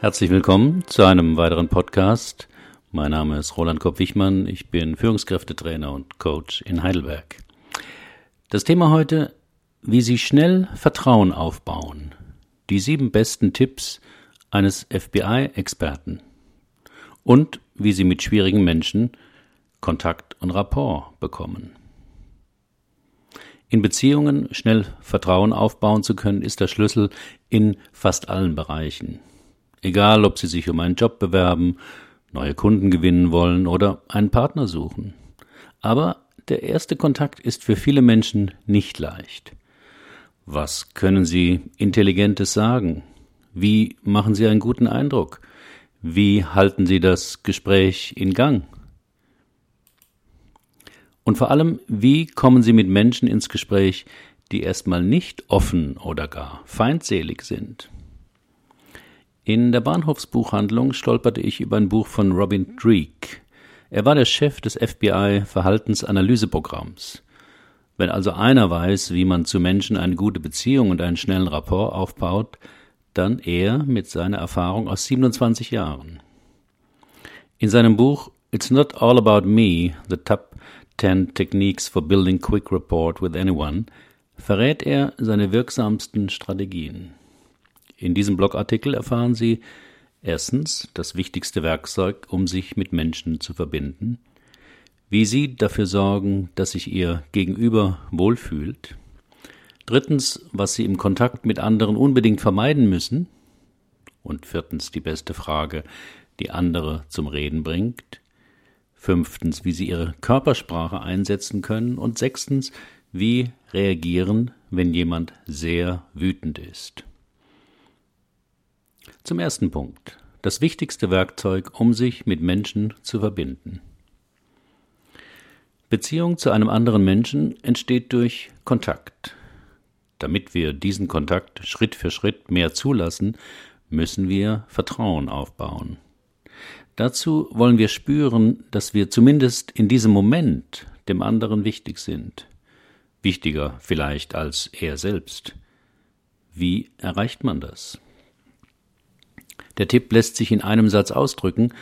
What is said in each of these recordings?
Herzlich willkommen zu einem weiteren Podcast. Mein Name ist Roland Kopp-Wichmann. Ich bin Führungskräftetrainer und Coach in Heidelberg. Das Thema heute, wie Sie schnell Vertrauen aufbauen. Die sieben besten Tipps eines FBI-Experten. Und wie Sie mit schwierigen Menschen Kontakt und Rapport bekommen. In Beziehungen schnell Vertrauen aufbauen zu können, ist der Schlüssel in fast allen Bereichen. Egal, ob Sie sich um einen Job bewerben, neue Kunden gewinnen wollen oder einen Partner suchen. Aber der erste Kontakt ist für viele Menschen nicht leicht. Was können Sie Intelligentes sagen? Wie machen Sie einen guten Eindruck? Wie halten Sie das Gespräch in Gang? Und vor allem, wie kommen Sie mit Menschen ins Gespräch, die erstmal nicht offen oder gar feindselig sind? In der Bahnhofsbuchhandlung stolperte ich über ein Buch von Robin Dreek. Er war der Chef des FBI Verhaltensanalyseprogramms. Wenn also einer weiß, wie man zu Menschen eine gute Beziehung und einen schnellen Rapport aufbaut, dann er mit seiner Erfahrung aus 27 Jahren. In seinem Buch It's Not All About Me, The Top 10 Techniques for Building Quick Rapport with Anyone verrät er seine wirksamsten Strategien. In diesem Blogartikel erfahren Sie erstens das wichtigste Werkzeug, um sich mit Menschen zu verbinden, wie Sie dafür sorgen, dass sich Ihr Gegenüber wohlfühlt, drittens, was Sie im Kontakt mit anderen unbedingt vermeiden müssen, und viertens die beste Frage, die andere zum Reden bringt, fünftens, wie sie ihre Körpersprache einsetzen können und sechstens, wie reagieren, wenn jemand sehr wütend ist. Zum ersten Punkt. Das wichtigste Werkzeug, um sich mit Menschen zu verbinden. Beziehung zu einem anderen Menschen entsteht durch Kontakt. Damit wir diesen Kontakt Schritt für Schritt mehr zulassen, müssen wir Vertrauen aufbauen. Dazu wollen wir spüren, dass wir zumindest in diesem Moment dem anderen wichtig sind. Wichtiger vielleicht als er selbst. Wie erreicht man das? Der Tipp lässt sich in einem Satz ausdrücken,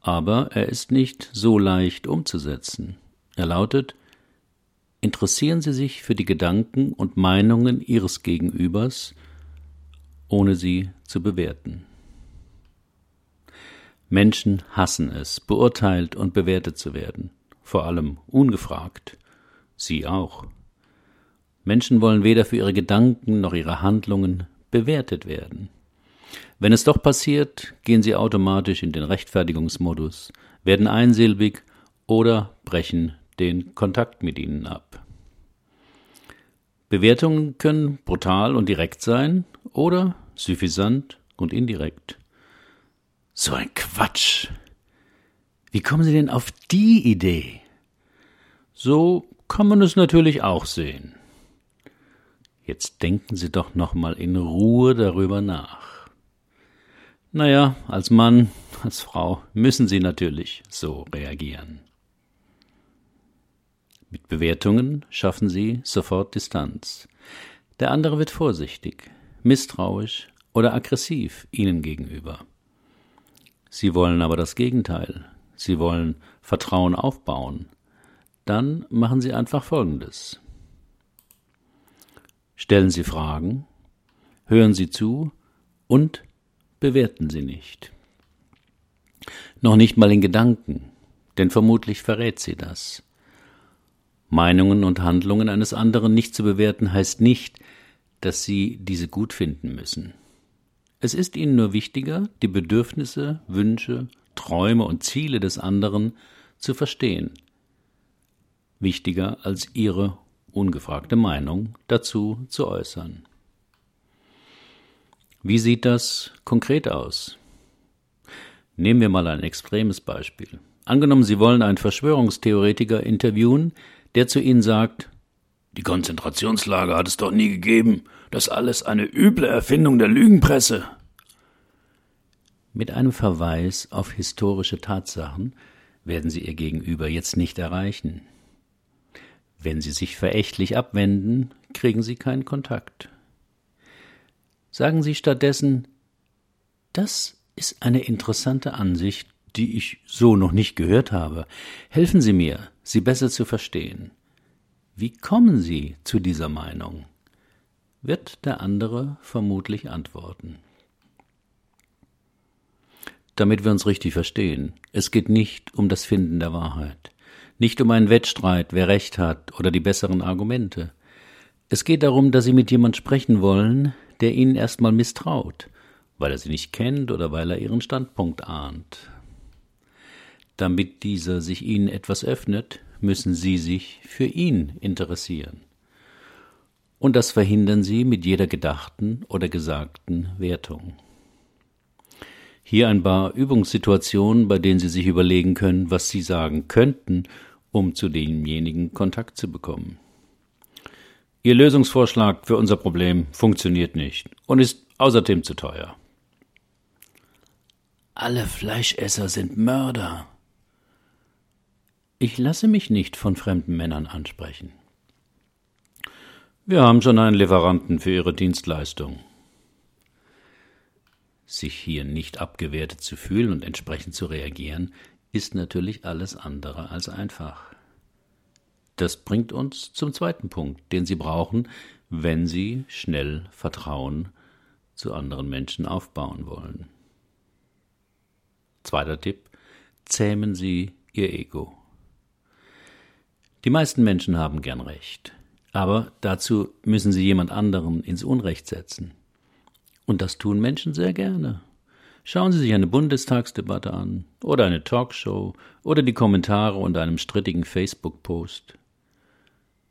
aber er ist nicht so leicht umzusetzen. Er lautet Interessieren Sie sich für die Gedanken und Meinungen Ihres Gegenübers, ohne sie zu bewerten. Menschen hassen es, beurteilt und bewertet zu werden, vor allem ungefragt. Sie auch. Menschen wollen weder für ihre Gedanken noch ihre Handlungen bewertet werden. Wenn es doch passiert, gehen sie automatisch in den Rechtfertigungsmodus, werden einsilbig oder brechen den Kontakt mit ihnen ab. Bewertungen können brutal und direkt sein oder suffisant und indirekt. So ein Quatsch. Wie kommen Sie denn auf die Idee? So kann man es natürlich auch sehen. Jetzt denken Sie doch noch mal in Ruhe darüber nach. Naja, als Mann, als Frau müssen Sie natürlich so reagieren. Mit Bewertungen schaffen Sie sofort Distanz. Der andere wird vorsichtig, misstrauisch oder aggressiv Ihnen gegenüber. Sie wollen aber das Gegenteil. Sie wollen Vertrauen aufbauen. Dann machen Sie einfach Folgendes. Stellen Sie Fragen, hören Sie zu und bewerten Sie nicht. Noch nicht mal in Gedanken, denn vermutlich verrät sie das. Meinungen und Handlungen eines anderen nicht zu bewerten heißt nicht, dass Sie diese gut finden müssen. Es ist ihnen nur wichtiger, die Bedürfnisse, Wünsche, Träume und Ziele des anderen zu verstehen. Wichtiger als ihre ungefragte Meinung dazu zu äußern. Wie sieht das konkret aus? Nehmen wir mal ein extremes Beispiel. Angenommen, Sie wollen einen Verschwörungstheoretiker interviewen, der zu Ihnen sagt, die Konzentrationslager hat es doch nie gegeben. Das alles eine üble Erfindung der Lügenpresse. Mit einem Verweis auf historische Tatsachen werden Sie Ihr Gegenüber jetzt nicht erreichen. Wenn Sie sich verächtlich abwenden, kriegen Sie keinen Kontakt. Sagen Sie stattdessen, das ist eine interessante Ansicht, die ich so noch nicht gehört habe. Helfen Sie mir, sie besser zu verstehen. Wie kommen Sie zu dieser Meinung? Wird der andere vermutlich antworten. Damit wir uns richtig verstehen, es geht nicht um das Finden der Wahrheit, nicht um einen Wettstreit, wer recht hat oder die besseren Argumente. Es geht darum, dass Sie mit jemand sprechen wollen, der Ihnen erstmal misstraut, weil er Sie nicht kennt oder weil er Ihren Standpunkt ahnt. Damit dieser sich Ihnen etwas öffnet, müssen Sie sich für ihn interessieren. Und das verhindern Sie mit jeder gedachten oder gesagten Wertung. Hier ein paar Übungssituationen, bei denen Sie sich überlegen können, was Sie sagen könnten, um zu demjenigen Kontakt zu bekommen. Ihr Lösungsvorschlag für unser Problem funktioniert nicht und ist außerdem zu teuer. Alle Fleischesser sind Mörder. Ich lasse mich nicht von fremden Männern ansprechen. Wir haben schon einen Lieferanten für Ihre Dienstleistung. Sich hier nicht abgewertet zu fühlen und entsprechend zu reagieren, ist natürlich alles andere als einfach. Das bringt uns zum zweiten Punkt, den Sie brauchen, wenn Sie schnell Vertrauen zu anderen Menschen aufbauen wollen. Zweiter Tipp, zähmen Sie Ihr Ego. Die meisten Menschen haben gern Recht, aber dazu müssen sie jemand anderen ins Unrecht setzen. Und das tun Menschen sehr gerne. Schauen Sie sich eine Bundestagsdebatte an oder eine Talkshow oder die Kommentare unter einem strittigen Facebook-Post.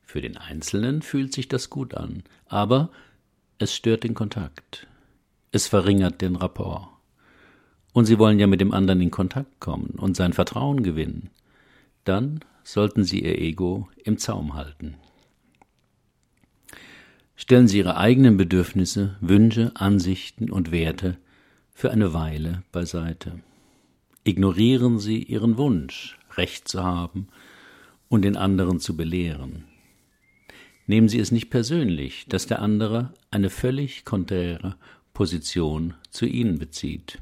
Für den Einzelnen fühlt sich das gut an, aber es stört den Kontakt. Es verringert den Rapport. Und Sie wollen ja mit dem anderen in Kontakt kommen und sein Vertrauen gewinnen. Dann sollten Sie Ihr Ego im Zaum halten. Stellen Sie Ihre eigenen Bedürfnisse, Wünsche, Ansichten und Werte für eine Weile beiseite. Ignorieren Sie Ihren Wunsch, Recht zu haben und den anderen zu belehren. Nehmen Sie es nicht persönlich, dass der andere eine völlig konträre Position zu Ihnen bezieht.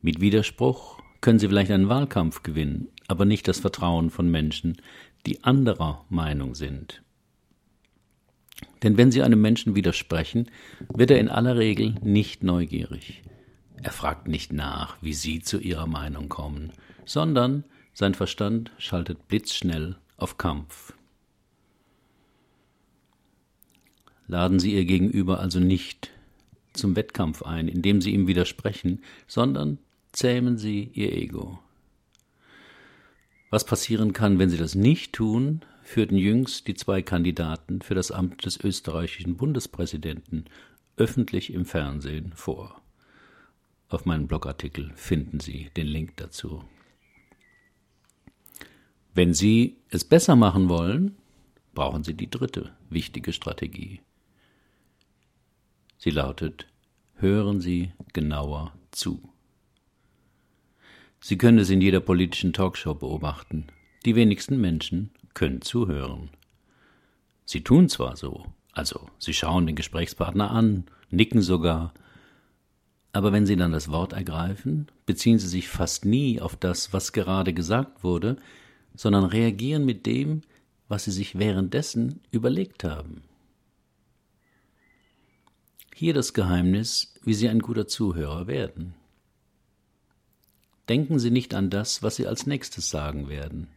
Mit Widerspruch können Sie vielleicht einen Wahlkampf gewinnen, aber nicht das Vertrauen von Menschen, die anderer Meinung sind. Denn wenn Sie einem Menschen widersprechen, wird er in aller Regel nicht neugierig. Er fragt nicht nach, wie Sie zu Ihrer Meinung kommen, sondern sein Verstand schaltet blitzschnell auf Kampf. Laden Sie Ihr Gegenüber also nicht zum Wettkampf ein, indem Sie ihm widersprechen, sondern zähmen Sie Ihr Ego. Was passieren kann, wenn Sie das nicht tun, führten jüngst die zwei Kandidaten für das Amt des österreichischen Bundespräsidenten öffentlich im Fernsehen vor. Auf meinem Blogartikel finden Sie den Link dazu. Wenn Sie es besser machen wollen, brauchen Sie die dritte wichtige Strategie. Sie lautet, hören Sie genauer zu. Sie können es in jeder politischen Talkshow beobachten. Die wenigsten Menschen können zuhören. Sie tun zwar so, also sie schauen den Gesprächspartner an, nicken sogar, aber wenn sie dann das Wort ergreifen, beziehen sie sich fast nie auf das, was gerade gesagt wurde, sondern reagieren mit dem, was sie sich währenddessen überlegt haben. Hier das Geheimnis, wie Sie ein guter Zuhörer werden. Denken Sie nicht an das, was Sie als nächstes sagen werden,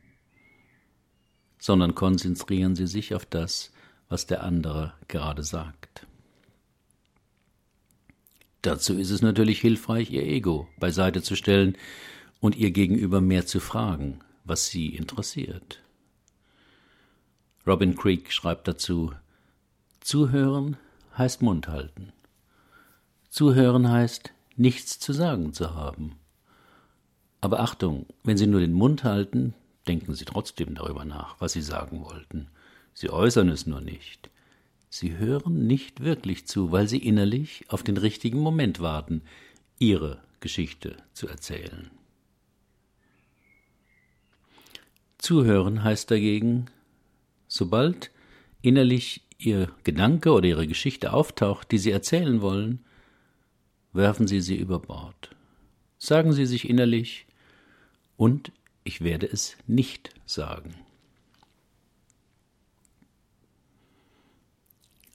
sondern konzentrieren Sie sich auf das, was der andere gerade sagt. Dazu ist es natürlich hilfreich, Ihr Ego beiseite zu stellen und Ihr Gegenüber mehr zu fragen, was Sie interessiert. Robin Creek schreibt dazu, Zuhören heißt Mund halten. Zuhören heißt, nichts zu sagen zu haben. Aber Achtung, wenn Sie nur den Mund halten, denken Sie trotzdem darüber nach, was Sie sagen wollten. Sie äußern es nur nicht. Sie hören nicht wirklich zu, weil Sie innerlich auf den richtigen Moment warten, Ihre Geschichte zu erzählen. Zuhören heißt dagegen, sobald innerlich Ihr Gedanke oder Ihre Geschichte auftaucht, die Sie erzählen wollen, werfen Sie sie über Bord. Sagen Sie sich innerlich, und ich werde es nicht sagen.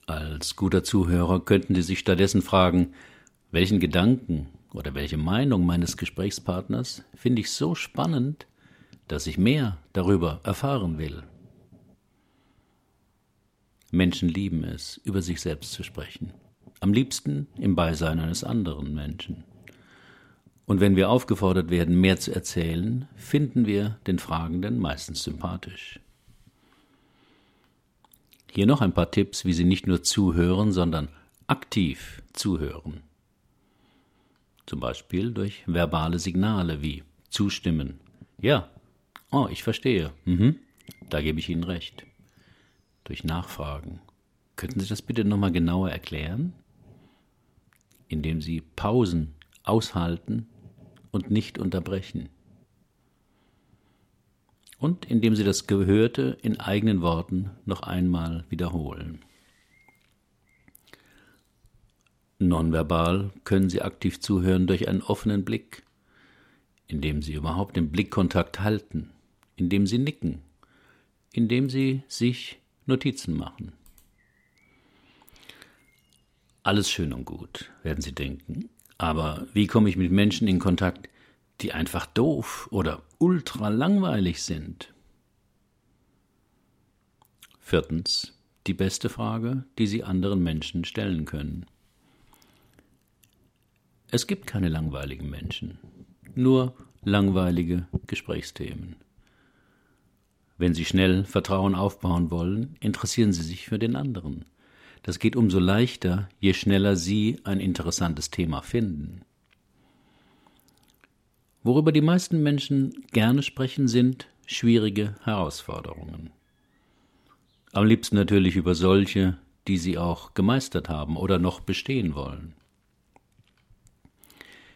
Als guter Zuhörer könnten Sie sich stattdessen fragen, welchen Gedanken oder welche Meinung meines Gesprächspartners finde ich so spannend, dass ich mehr darüber erfahren will. Menschen lieben es, über sich selbst zu sprechen. Am liebsten im Beisein eines anderen Menschen. Und wenn wir aufgefordert werden, mehr zu erzählen, finden wir den Fragenden meistens sympathisch. Hier noch ein paar Tipps, wie Sie nicht nur zuhören, sondern aktiv zuhören. Zum Beispiel durch verbale Signale wie zustimmen. Ja, oh, ich verstehe. Mhm, da gebe ich Ihnen recht durch Nachfragen. Könnten Sie das bitte nochmal genauer erklären? Indem Sie Pausen aushalten und nicht unterbrechen. Und indem Sie das Gehörte in eigenen Worten noch einmal wiederholen. Nonverbal können Sie aktiv zuhören durch einen offenen Blick, indem Sie überhaupt den Blickkontakt halten, indem Sie nicken, indem Sie sich Notizen machen. Alles schön und gut, werden Sie denken. Aber wie komme ich mit Menschen in Kontakt, die einfach doof oder ultra langweilig sind? Viertens, die beste Frage, die Sie anderen Menschen stellen können. Es gibt keine langweiligen Menschen, nur langweilige Gesprächsthemen. Wenn Sie schnell Vertrauen aufbauen wollen, interessieren Sie sich für den anderen. Das geht umso leichter, je schneller Sie ein interessantes Thema finden. Worüber die meisten Menschen gerne sprechen, sind schwierige Herausforderungen. Am liebsten natürlich über solche, die sie auch gemeistert haben oder noch bestehen wollen.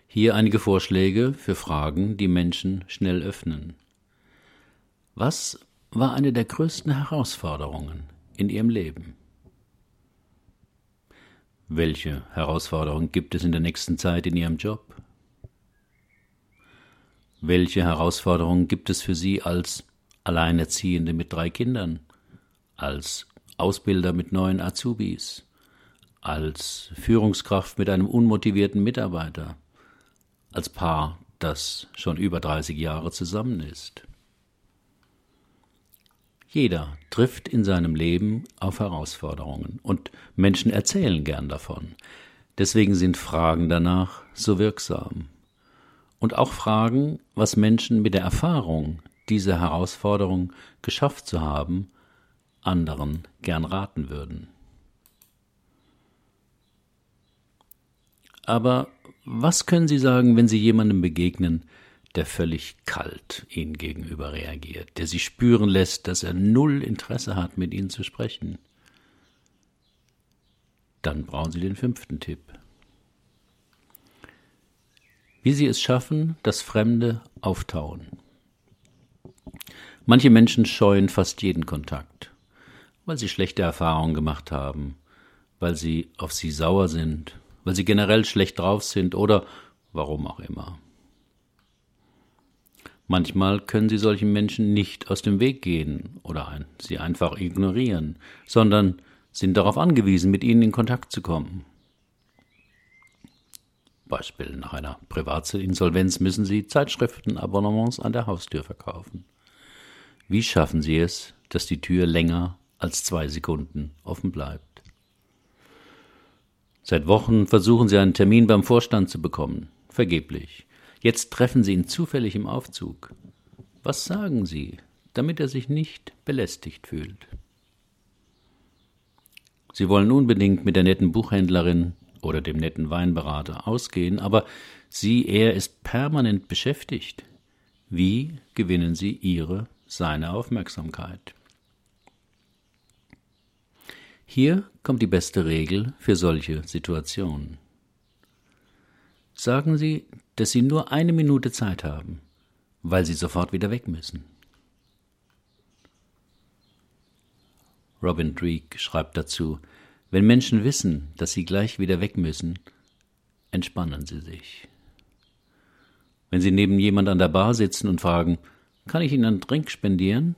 Hier einige Vorschläge für Fragen, die Menschen schnell öffnen. Was war eine der größten Herausforderungen in ihrem Leben. Welche Herausforderungen gibt es in der nächsten Zeit in Ihrem Job? Welche Herausforderungen gibt es für Sie als Alleinerziehende mit drei Kindern, als Ausbilder mit neuen Azubis, als Führungskraft mit einem unmotivierten Mitarbeiter, als Paar, das schon über 30 Jahre zusammen ist? Jeder trifft in seinem Leben auf Herausforderungen und Menschen erzählen gern davon. Deswegen sind Fragen danach so wirksam. Und auch Fragen, was Menschen mit der Erfahrung, diese Herausforderung geschafft zu haben, anderen gern raten würden. Aber was können Sie sagen, wenn Sie jemandem begegnen, der völlig kalt ihnen gegenüber reagiert, der sie spüren lässt, dass er null Interesse hat, mit ihnen zu sprechen. Dann brauchen Sie den fünften Tipp. Wie Sie es schaffen, dass Fremde auftauen. Manche Menschen scheuen fast jeden Kontakt, weil sie schlechte Erfahrungen gemacht haben, weil sie auf sie sauer sind, weil sie generell schlecht drauf sind oder warum auch immer. Manchmal können sie solchen Menschen nicht aus dem Weg gehen oder sie einfach ignorieren, sondern sind darauf angewiesen, mit ihnen in Kontakt zu kommen. Beispiel nach einer Privatinsolvenz müssen sie Zeitschriftenabonnements an der Haustür verkaufen. Wie schaffen sie es, dass die Tür länger als zwei Sekunden offen bleibt? Seit Wochen versuchen sie einen Termin beim Vorstand zu bekommen. Vergeblich. Jetzt treffen Sie ihn zufällig im Aufzug. Was sagen Sie, damit er sich nicht belästigt fühlt? Sie wollen unbedingt mit der netten Buchhändlerin oder dem netten Weinberater ausgehen, aber sie, er ist permanent beschäftigt. Wie gewinnen Sie Ihre, seine Aufmerksamkeit? Hier kommt die beste Regel für solche Situationen. Sagen Sie, dass Sie nur eine Minute Zeit haben, weil Sie sofort wieder weg müssen. Robin Dreek schreibt dazu, wenn Menschen wissen, dass sie gleich wieder weg müssen, entspannen Sie sich. Wenn Sie neben jemand an der Bar sitzen und fragen, kann ich Ihnen einen Drink spendieren?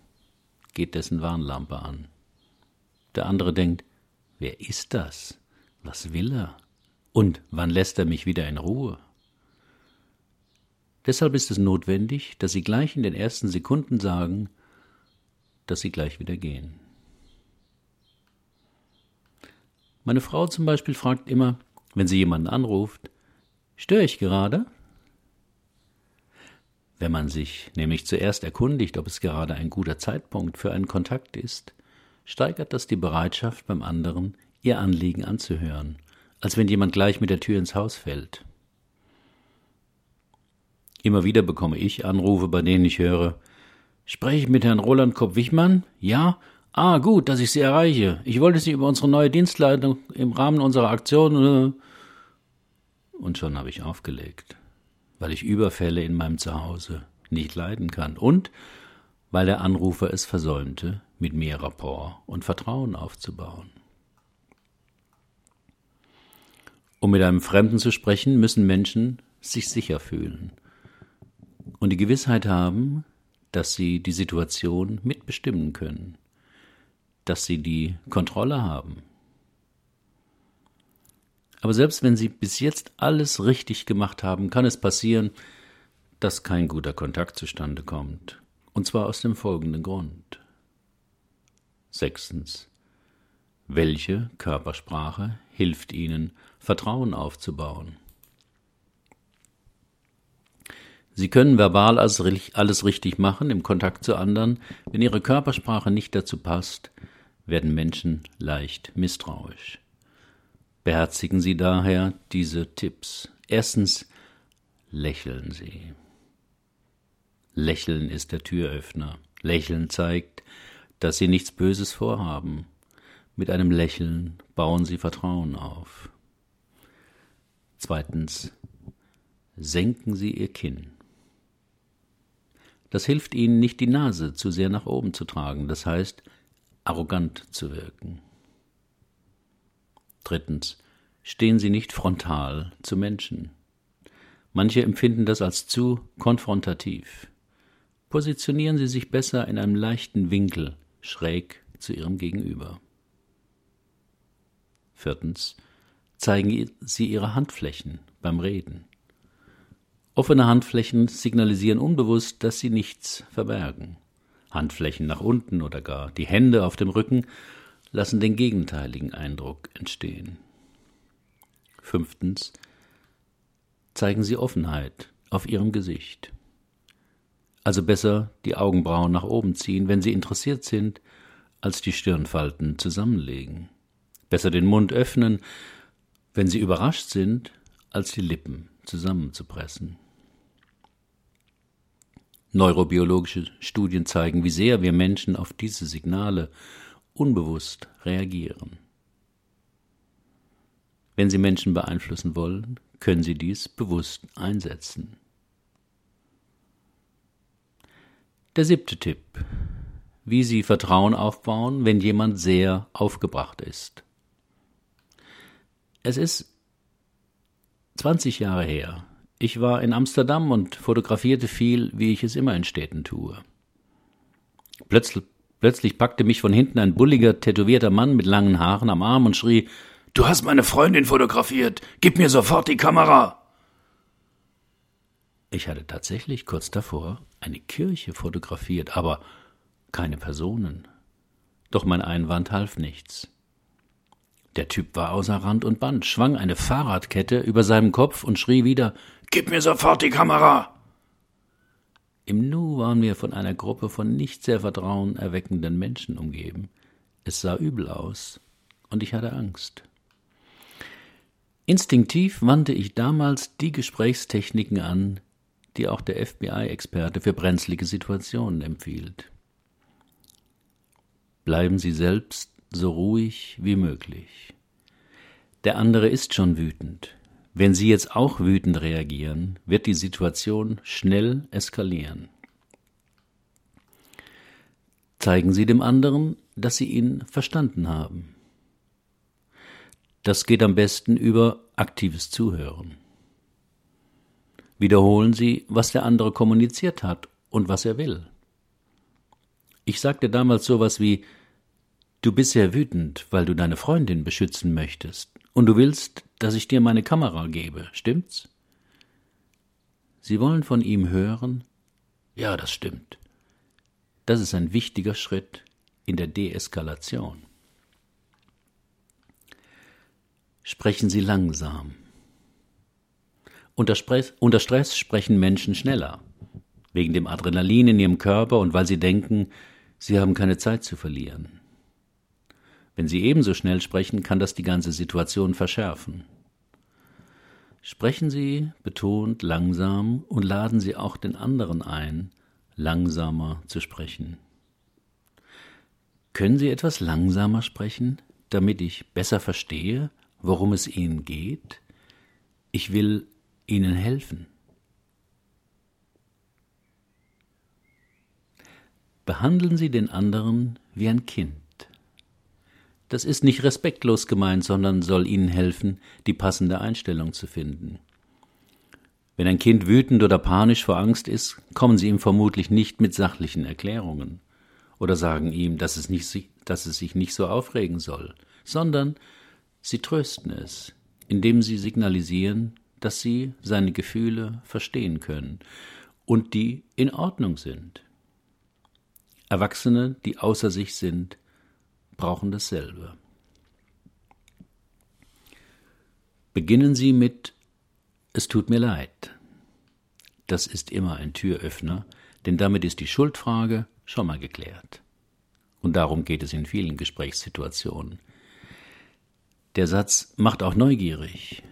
geht dessen Warnlampe an. Der andere denkt, wer ist das? Was will er? Und wann lässt er mich wieder in Ruhe? Deshalb ist es notwendig, dass Sie gleich in den ersten Sekunden sagen, dass Sie gleich wieder gehen. Meine Frau zum Beispiel fragt immer, wenn sie jemanden anruft, störe ich gerade? Wenn man sich nämlich zuerst erkundigt, ob es gerade ein guter Zeitpunkt für einen Kontakt ist, steigert das die Bereitschaft beim anderen, ihr Anliegen anzuhören, als wenn jemand gleich mit der Tür ins Haus fällt. Immer wieder bekomme ich Anrufe, bei denen ich höre, spreche ich mit Herrn Roland Kopp-Wichmann? Ja? Ah, gut, dass ich Sie erreiche. Ich wollte Sie über unsere neue Dienstleitung im Rahmen unserer Aktion. Äh, und schon habe ich aufgelegt weil ich Überfälle in meinem Zuhause nicht leiden kann und weil der Anrufer es versäumte, mit mir Rapport und Vertrauen aufzubauen. Um mit einem Fremden zu sprechen, müssen Menschen sich sicher fühlen und die Gewissheit haben, dass sie die Situation mitbestimmen können, dass sie die Kontrolle haben, aber selbst wenn Sie bis jetzt alles richtig gemacht haben, kann es passieren, dass kein guter Kontakt zustande kommt. Und zwar aus dem folgenden Grund. Sechstens. Welche Körpersprache hilft Ihnen, Vertrauen aufzubauen? Sie können verbal alles richtig machen im Kontakt zu anderen, wenn Ihre Körpersprache nicht dazu passt, werden Menschen leicht misstrauisch. Beherzigen Sie daher diese Tipps. Erstens, lächeln Sie. Lächeln ist der Türöffner. Lächeln zeigt, dass Sie nichts Böses vorhaben. Mit einem Lächeln bauen Sie Vertrauen auf. Zweitens, senken Sie Ihr Kinn. Das hilft Ihnen nicht, die Nase zu sehr nach oben zu tragen, das heißt, arrogant zu wirken. Drittens, stehen Sie nicht frontal zu Menschen. Manche empfinden das als zu konfrontativ. Positionieren Sie sich besser in einem leichten Winkel, schräg zu Ihrem Gegenüber. Viertens, zeigen Sie Ihre Handflächen beim Reden. Offene Handflächen signalisieren unbewusst, dass Sie nichts verbergen. Handflächen nach unten oder gar die Hände auf dem Rücken lassen den gegenteiligen Eindruck entstehen. Fünftens. Zeigen Sie Offenheit auf Ihrem Gesicht. Also besser die Augenbrauen nach oben ziehen, wenn Sie interessiert sind, als die Stirnfalten zusammenlegen. Besser den Mund öffnen, wenn Sie überrascht sind, als die Lippen zusammenzupressen. Neurobiologische Studien zeigen, wie sehr wir Menschen auf diese Signale unbewusst reagieren. Wenn Sie Menschen beeinflussen wollen, können Sie dies bewusst einsetzen. Der siebte Tipp. Wie Sie Vertrauen aufbauen, wenn jemand sehr aufgebracht ist. Es ist 20 Jahre her. Ich war in Amsterdam und fotografierte viel, wie ich es immer in Städten tue. Plötzlich Plötzlich packte mich von hinten ein bulliger, tätowierter Mann mit langen Haaren am Arm und schrie Du hast meine Freundin fotografiert. Gib mir sofort die Kamera. Ich hatte tatsächlich kurz davor eine Kirche fotografiert, aber keine Personen. Doch mein Einwand half nichts. Der Typ war außer Rand und Band, schwang eine Fahrradkette über seinem Kopf und schrie wieder Gib mir sofort die Kamera. Im Nu waren wir von einer Gruppe von nicht sehr vertrauenerweckenden Menschen umgeben. Es sah übel aus, und ich hatte Angst. Instinktiv wandte ich damals die Gesprächstechniken an, die auch der FBI-Experte für brenzlige Situationen empfiehlt. Bleiben Sie selbst so ruhig wie möglich. Der andere ist schon wütend. Wenn Sie jetzt auch wütend reagieren, wird die Situation schnell eskalieren. Zeigen Sie dem anderen, dass Sie ihn verstanden haben. Das geht am besten über aktives Zuhören. Wiederholen Sie, was der andere kommuniziert hat und was er will. Ich sagte damals sowas wie Du bist sehr wütend, weil du deine Freundin beschützen möchtest, und du willst, dass ich dir meine Kamera gebe, stimmt's? Sie wollen von ihm hören Ja, das stimmt. Das ist ein wichtiger Schritt in der Deeskalation. Sprechen Sie langsam. Unter Stress, unter Stress sprechen Menschen schneller, wegen dem Adrenalin in ihrem Körper und weil sie denken, sie haben keine Zeit zu verlieren. Wenn sie ebenso schnell sprechen, kann das die ganze Situation verschärfen. Sprechen Sie betont langsam und laden Sie auch den anderen ein, langsamer zu sprechen. Können Sie etwas langsamer sprechen, damit ich besser verstehe, worum es Ihnen geht? Ich will Ihnen helfen. Behandeln Sie den anderen wie ein Kind. Das ist nicht respektlos gemeint, sondern soll Ihnen helfen, die passende Einstellung zu finden. Wenn ein Kind wütend oder panisch vor Angst ist, kommen Sie ihm vermutlich nicht mit sachlichen Erklärungen oder sagen ihm, dass es, nicht, dass es sich nicht so aufregen soll, sondern Sie trösten es, indem Sie signalisieren, dass Sie seine Gefühle verstehen können und die in Ordnung sind. Erwachsene, die außer sich sind, brauchen dasselbe. Beginnen Sie mit Es tut mir leid. Das ist immer ein Türöffner, denn damit ist die Schuldfrage schon mal geklärt. Und darum geht es in vielen Gesprächssituationen. Der Satz macht auch neugierig,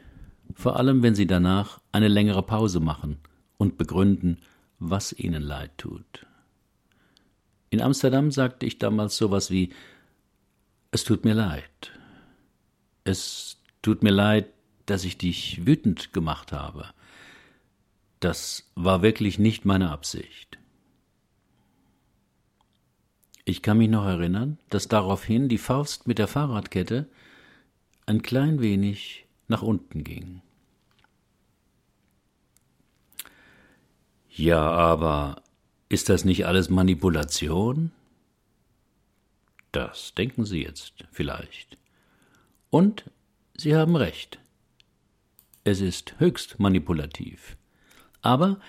vor allem wenn Sie danach eine längere Pause machen und begründen, was Ihnen leid tut. In Amsterdam sagte ich damals sowas wie es tut mir leid. Es tut mir leid, dass ich dich wütend gemacht habe. Das war wirklich nicht meine Absicht. Ich kann mich noch erinnern, dass daraufhin die Faust mit der Fahrradkette ein klein wenig nach unten ging. Ja, aber ist das nicht alles Manipulation? Das denken Sie jetzt vielleicht. Und Sie haben recht. Es ist höchst manipulativ. Aber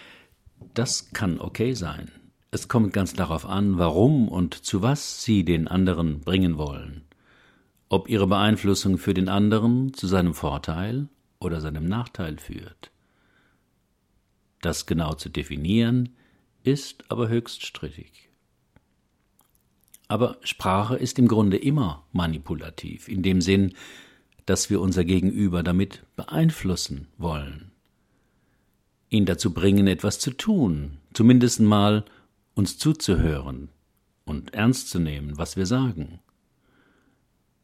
das kann okay sein. Es kommt ganz darauf an, warum und zu was Sie den anderen bringen wollen. Ob Ihre Beeinflussung für den anderen zu seinem Vorteil oder seinem Nachteil führt. Das genau zu definieren, ist aber höchst strittig. Aber Sprache ist im Grunde immer manipulativ, in dem Sinn, dass wir unser Gegenüber damit beeinflussen wollen. Ihn dazu bringen, etwas zu tun, zumindest mal uns zuzuhören und ernst zu nehmen, was wir sagen.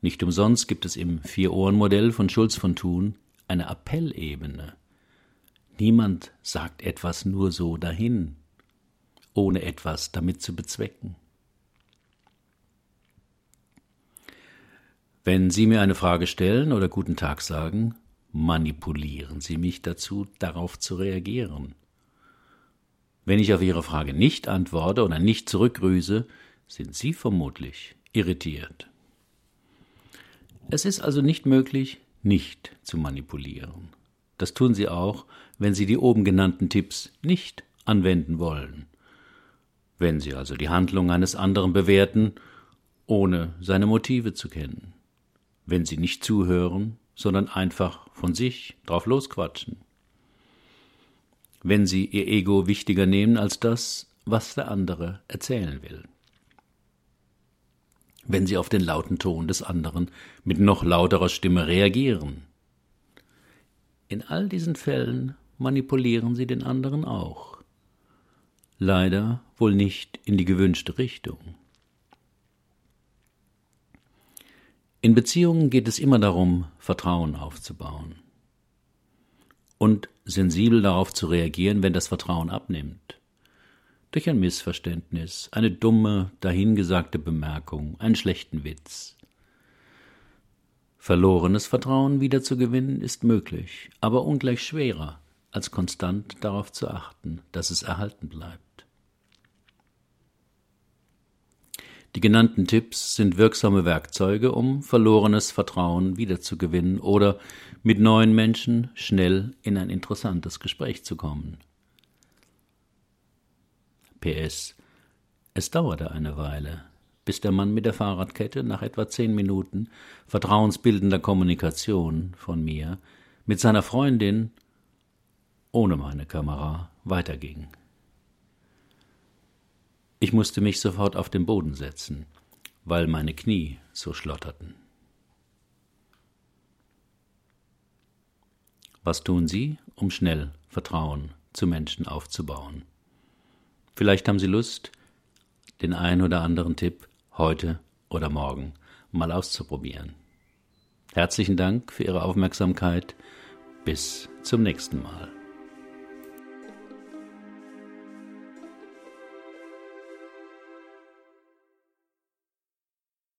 Nicht umsonst gibt es im Vier-Ohren-Modell von Schulz von Thun eine Appellebene. Niemand sagt etwas nur so dahin, ohne etwas damit zu bezwecken. Wenn Sie mir eine Frage stellen oder guten Tag sagen, manipulieren Sie mich dazu, darauf zu reagieren. Wenn ich auf Ihre Frage nicht antworte oder nicht zurückgrüße, sind Sie vermutlich irritiert. Es ist also nicht möglich, nicht zu manipulieren. Das tun Sie auch, wenn Sie die oben genannten Tipps nicht anwenden wollen. Wenn Sie also die Handlung eines anderen bewerten, ohne seine Motive zu kennen wenn sie nicht zuhören, sondern einfach von sich drauf losquatschen. Wenn sie ihr Ego wichtiger nehmen als das, was der andere erzählen will. Wenn sie auf den lauten Ton des anderen mit noch lauterer Stimme reagieren. In all diesen Fällen manipulieren sie den anderen auch. Leider wohl nicht in die gewünschte Richtung. In Beziehungen geht es immer darum, Vertrauen aufzubauen und sensibel darauf zu reagieren, wenn das Vertrauen abnimmt. Durch ein Missverständnis, eine dumme, dahingesagte Bemerkung, einen schlechten Witz. Verlorenes Vertrauen wiederzugewinnen ist möglich, aber ungleich schwerer als konstant darauf zu achten, dass es erhalten bleibt. Die genannten Tipps sind wirksame Werkzeuge, um verlorenes Vertrauen wiederzugewinnen oder mit neuen Menschen schnell in ein interessantes Gespräch zu kommen. PS. Es dauerte eine Weile, bis der Mann mit der Fahrradkette nach etwa zehn Minuten vertrauensbildender Kommunikation von mir mit seiner Freundin ohne meine Kamera weiterging. Ich musste mich sofort auf den Boden setzen, weil meine Knie so schlotterten. Was tun Sie, um schnell Vertrauen zu Menschen aufzubauen? Vielleicht haben Sie Lust, den ein oder anderen Tipp heute oder morgen mal auszuprobieren. Herzlichen Dank für Ihre Aufmerksamkeit. Bis zum nächsten Mal.